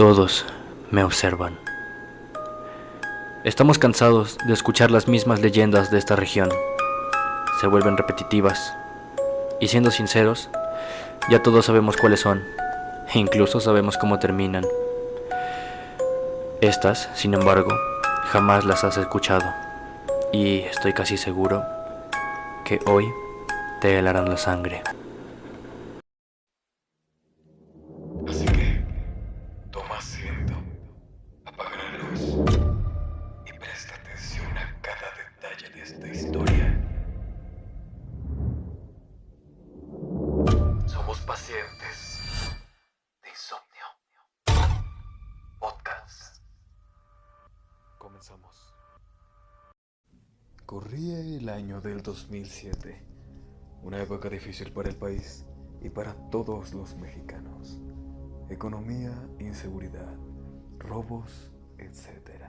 Todos me observan. Estamos cansados de escuchar las mismas leyendas de esta región. Se vuelven repetitivas. Y siendo sinceros, ya todos sabemos cuáles son. E incluso sabemos cómo terminan. Estas, sin embargo, jamás las has escuchado. Y estoy casi seguro que hoy te helarán la sangre. Corría el año del 2007, una época difícil para el país y para todos los mexicanos. Economía, inseguridad, robos, etc.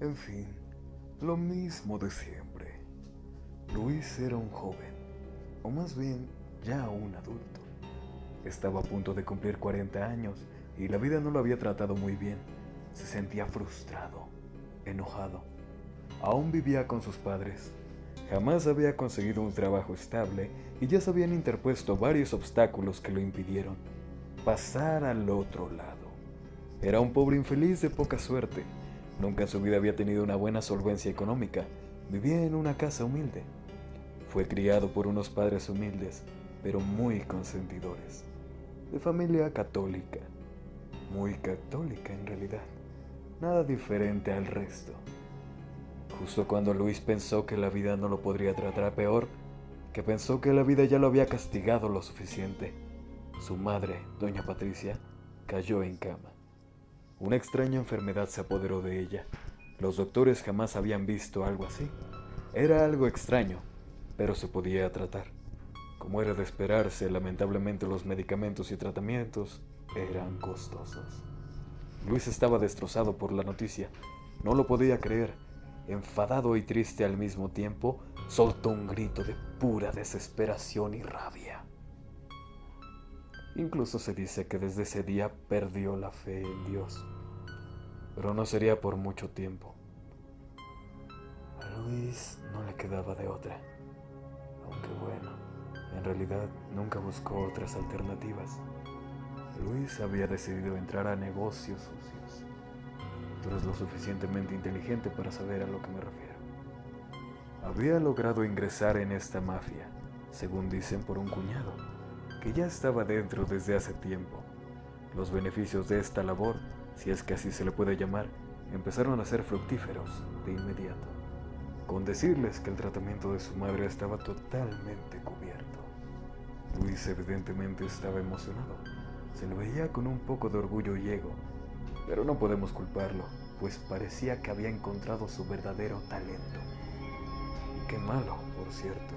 En fin, lo mismo de siempre. Luis era un joven, o más bien ya un adulto. Estaba a punto de cumplir 40 años y la vida no lo había tratado muy bien. Se sentía frustrado, enojado Aún vivía con sus padres. Jamás había conseguido un trabajo estable y ya se habían interpuesto varios obstáculos que lo impidieron pasar al otro lado. Era un pobre infeliz de poca suerte. Nunca en su vida había tenido una buena solvencia económica. Vivía en una casa humilde. Fue criado por unos padres humildes, pero muy consentidores. De familia católica. Muy católica en realidad. Nada diferente al resto. Justo cuando Luis pensó que la vida no lo podría tratar peor, que pensó que la vida ya lo había castigado lo suficiente, su madre, doña Patricia, cayó en cama. Una extraña enfermedad se apoderó de ella. Los doctores jamás habían visto algo así. Era algo extraño, pero se podía tratar. Como era de esperarse, lamentablemente los medicamentos y tratamientos eran costosos. Luis estaba destrozado por la noticia. No lo podía creer enfadado y triste al mismo tiempo, soltó un grito de pura desesperación y rabia. Incluso se dice que desde ese día perdió la fe en Dios, pero no sería por mucho tiempo. A Luis no le quedaba de otra, aunque bueno, en realidad nunca buscó otras alternativas. Luis había decidido entrar a negocios sucios Tú eres lo suficientemente inteligente para saber a lo que me refiero. Había logrado ingresar en esta mafia, según dicen por un cuñado, que ya estaba dentro desde hace tiempo. Los beneficios de esta labor, si es que así se le puede llamar, empezaron a ser fructíferos de inmediato, con decirles que el tratamiento de su madre estaba totalmente cubierto. Luis evidentemente estaba emocionado. Se lo veía con un poco de orgullo y ego, pero no podemos culparlo, pues parecía que había encontrado su verdadero talento. Y qué malo, por cierto.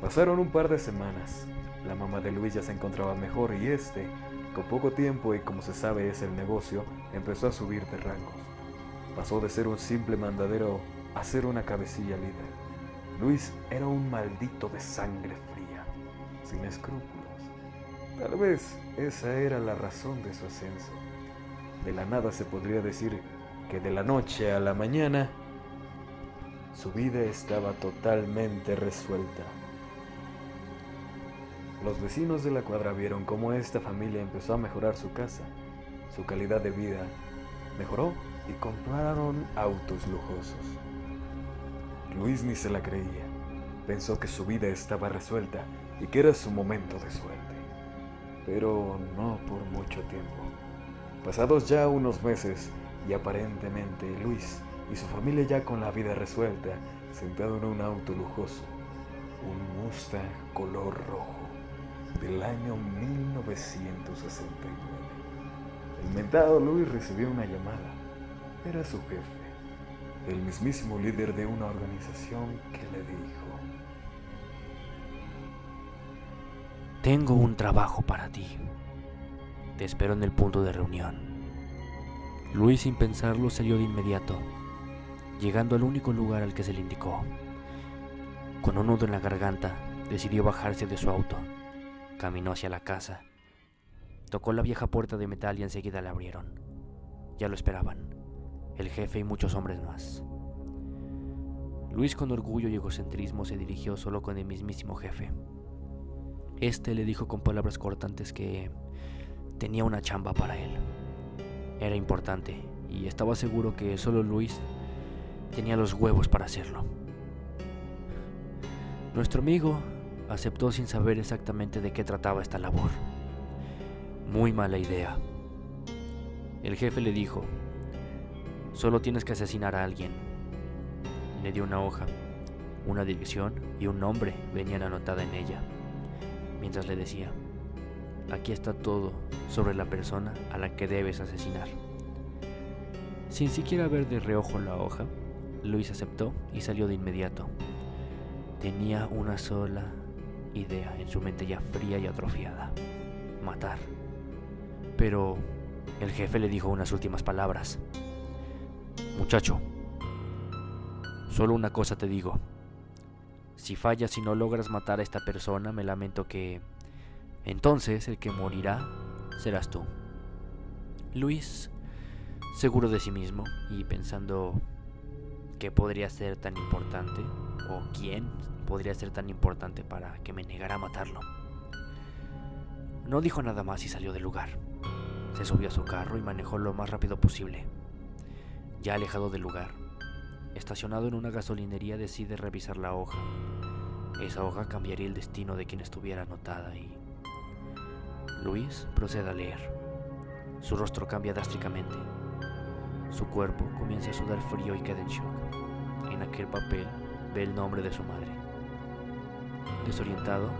Pasaron un par de semanas. La mamá de Luis ya se encontraba mejor y este, con poco tiempo y como se sabe es el negocio, empezó a subir de rangos. Pasó de ser un simple mandadero a ser una cabecilla líder. Luis era un maldito de sangre fría, sin escrúpulos. Tal vez esa era la razón de su ascenso. De la nada se podría decir que de la noche a la mañana su vida estaba totalmente resuelta. Los vecinos de la cuadra vieron cómo esta familia empezó a mejorar su casa, su calidad de vida mejoró y compraron autos lujosos. Luis ni se la creía, pensó que su vida estaba resuelta y que era su momento de suerte, pero no por mucho tiempo. Pasados ya unos meses y aparentemente Luis y su familia ya con la vida resuelta, sentado en un auto lujoso, un Mustang color rojo del año 1969. El mentado Luis recibió una llamada. Era su jefe, el mismísimo líder de una organización que le dijo, Tengo un trabajo para ti. Te espero en el punto de reunión. Luis sin pensarlo salió de inmediato, llegando al único lugar al que se le indicó. Con un nudo en la garganta, decidió bajarse de su auto. Caminó hacia la casa Tocó la vieja puerta de metal y enseguida la abrieron. Ya lo esperaban, el jefe y muchos hombres más. Luis con orgullo y egocentrismo se dirigió solo con el mismísimo jefe. Este le dijo con palabras cortantes que tenía una chamba para él. Era importante y estaba seguro que solo Luis tenía los huevos para hacerlo. Nuestro amigo aceptó sin saber exactamente de qué trataba esta labor. Muy mala idea. El jefe le dijo, solo tienes que asesinar a alguien. Le dio una hoja, una dirección y un nombre venían anotada en ella, mientras le decía, aquí está todo sobre la persona a la que debes asesinar. Sin siquiera ver de reojo la hoja, Luis aceptó y salió de inmediato. Tenía una sola idea en su mente ya fría y atrofiada. Matar. Pero el jefe le dijo unas últimas palabras. Muchacho, solo una cosa te digo. Si fallas y no logras matar a esta persona, me lamento que... Entonces el que morirá serás tú. Luis, seguro de sí mismo y pensando qué podría ser tan importante o quién podría ser tan importante para que me negara a matarlo. No dijo nada más y salió del lugar. Se subió a su carro y manejó lo más rápido posible. Ya alejado del lugar, estacionado en una gasolinería, decide revisar la hoja. Esa hoja cambiaría el destino de quien estuviera anotada y... Luis procede a leer. Su rostro cambia drásticamente. Su cuerpo comienza a sudar frío y queda en shock. En aquel papel ve el nombre de su madre. Desorientado,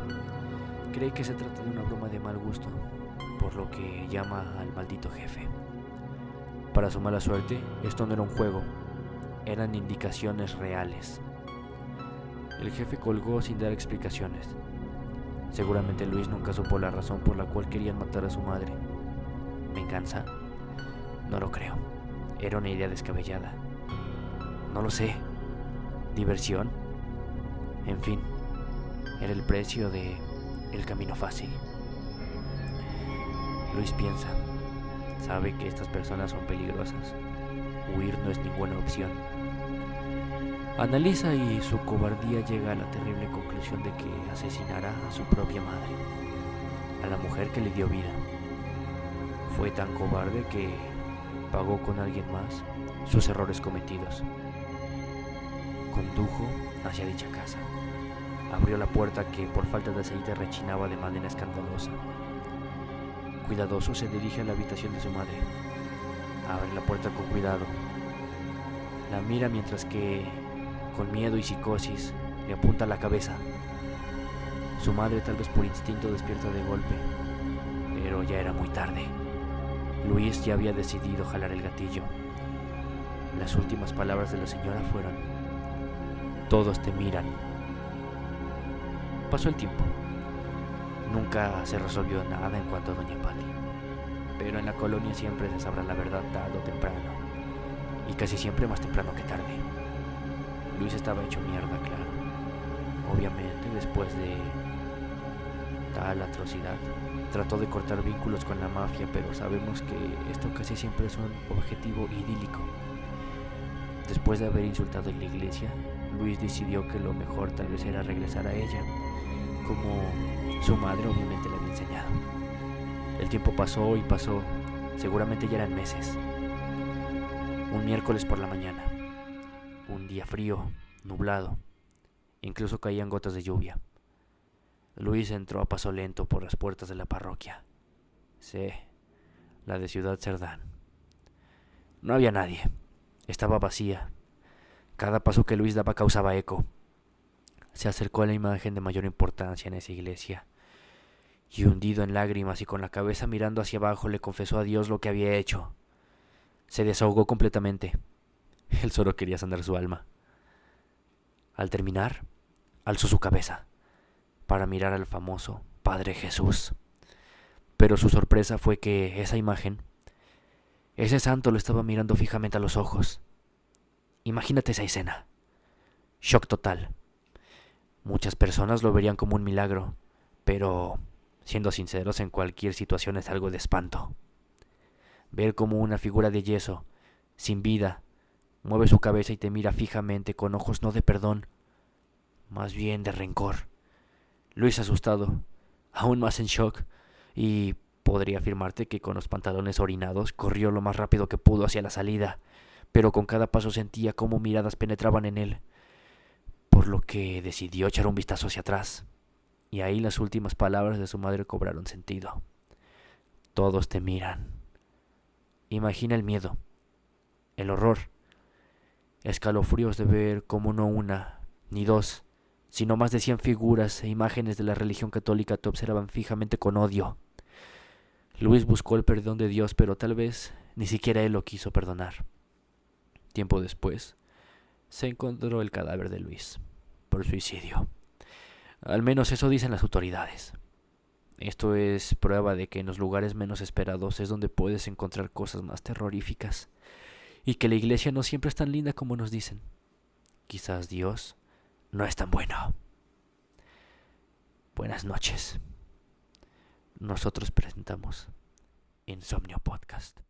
cree que se trata de una broma de mal gusto, por lo que llama al maldito jefe. Para su mala suerte, esto no era un juego, eran indicaciones reales. El jefe colgó sin dar explicaciones. Seguramente Luis nunca supo la razón por la cual querían matar a su madre. ¿Venganza? No lo creo. Era una idea descabellada. No lo sé. ¿Diversión? En fin, era el precio de el camino fácil. Luis piensa, sabe que estas personas son peligrosas. Huir no es ninguna opción. Analiza y su cobardía llega a la terrible conclusión de que asesinará a su propia madre, a la mujer que le dio vida. Fue tan cobarde que pagó con alguien más sus errores cometidos. Condujo hacia dicha casa. Abrió la puerta que por falta de aceite rechinaba de manera escandalosa. Cuidadoso se dirige a la habitación de su madre. Abre la puerta con cuidado. La mira mientras que, con miedo y psicosis, le apunta la cabeza. Su madre tal vez por instinto despierta de golpe, pero ya era muy tarde. Luis ya había decidido jalar el gatillo. Las últimas palabras de la señora fueron, todos te miran. Pasó el tiempo. Nunca se resolvió nada en cuanto a Doña Patti. Pero en la colonia siempre se sabrá la verdad tarde o temprano. Y casi siempre más temprano que tarde. Luis estaba hecho mierda, claro. Obviamente, después de tal atrocidad, trató de cortar vínculos con la mafia, pero sabemos que esto casi siempre es un objetivo idílico. Después de haber insultado en la iglesia, Luis decidió que lo mejor tal vez era regresar a ella como su madre obviamente le había enseñado. El tiempo pasó y pasó, seguramente ya eran meses. Un miércoles por la mañana, un día frío, nublado, incluso caían gotas de lluvia. Luis entró a paso lento por las puertas de la parroquia. Sí, la de Ciudad Cerdán. No había nadie, estaba vacía. Cada paso que Luis daba causaba eco se acercó a la imagen de mayor importancia en esa iglesia, y hundido en lágrimas y con la cabeza mirando hacia abajo le confesó a Dios lo que había hecho. Se desahogó completamente. Él solo quería sanar su alma. Al terminar, alzó su cabeza para mirar al famoso Padre Jesús. Pero su sorpresa fue que esa imagen, ese santo lo estaba mirando fijamente a los ojos. Imagínate esa escena. Shock total. Muchas personas lo verían como un milagro, pero Siendo sinceros, en cualquier situación es algo de espanto. Ver como una figura de yeso, sin vida, mueve su cabeza y te mira fijamente con ojos no de perdón, más bien de rencor. Luis asustado, aún más en shock, y podría afirmarte que con los pantalones orinados corrió lo más rápido que pudo hacia la salida, pero con cada paso sentía cómo miradas penetraban en él, por lo que decidió echar un vistazo hacia atrás, y ahí las últimas palabras de su madre cobraron sentido. Todos te miran. Imagina el miedo, el horror, escalofríos de ver como no una, ni dos, sino más de cien figuras e imágenes de la religión católica te observaban fijamente con odio. Luis buscó el perdón de Dios, pero tal vez ni siquiera él lo quiso perdonar. Tiempo después, se encontró el cadáver de Luis, por suicidio. Al menos eso dicen las autoridades. Esto es prueba de que en los lugares menos esperados es donde puedes encontrar cosas más terroríficas, y que la iglesia no siempre es tan linda como nos dicen. Quizás Dios no es tan bueno. Buenas noches. Nosotros presentamos Insomnio Podcast.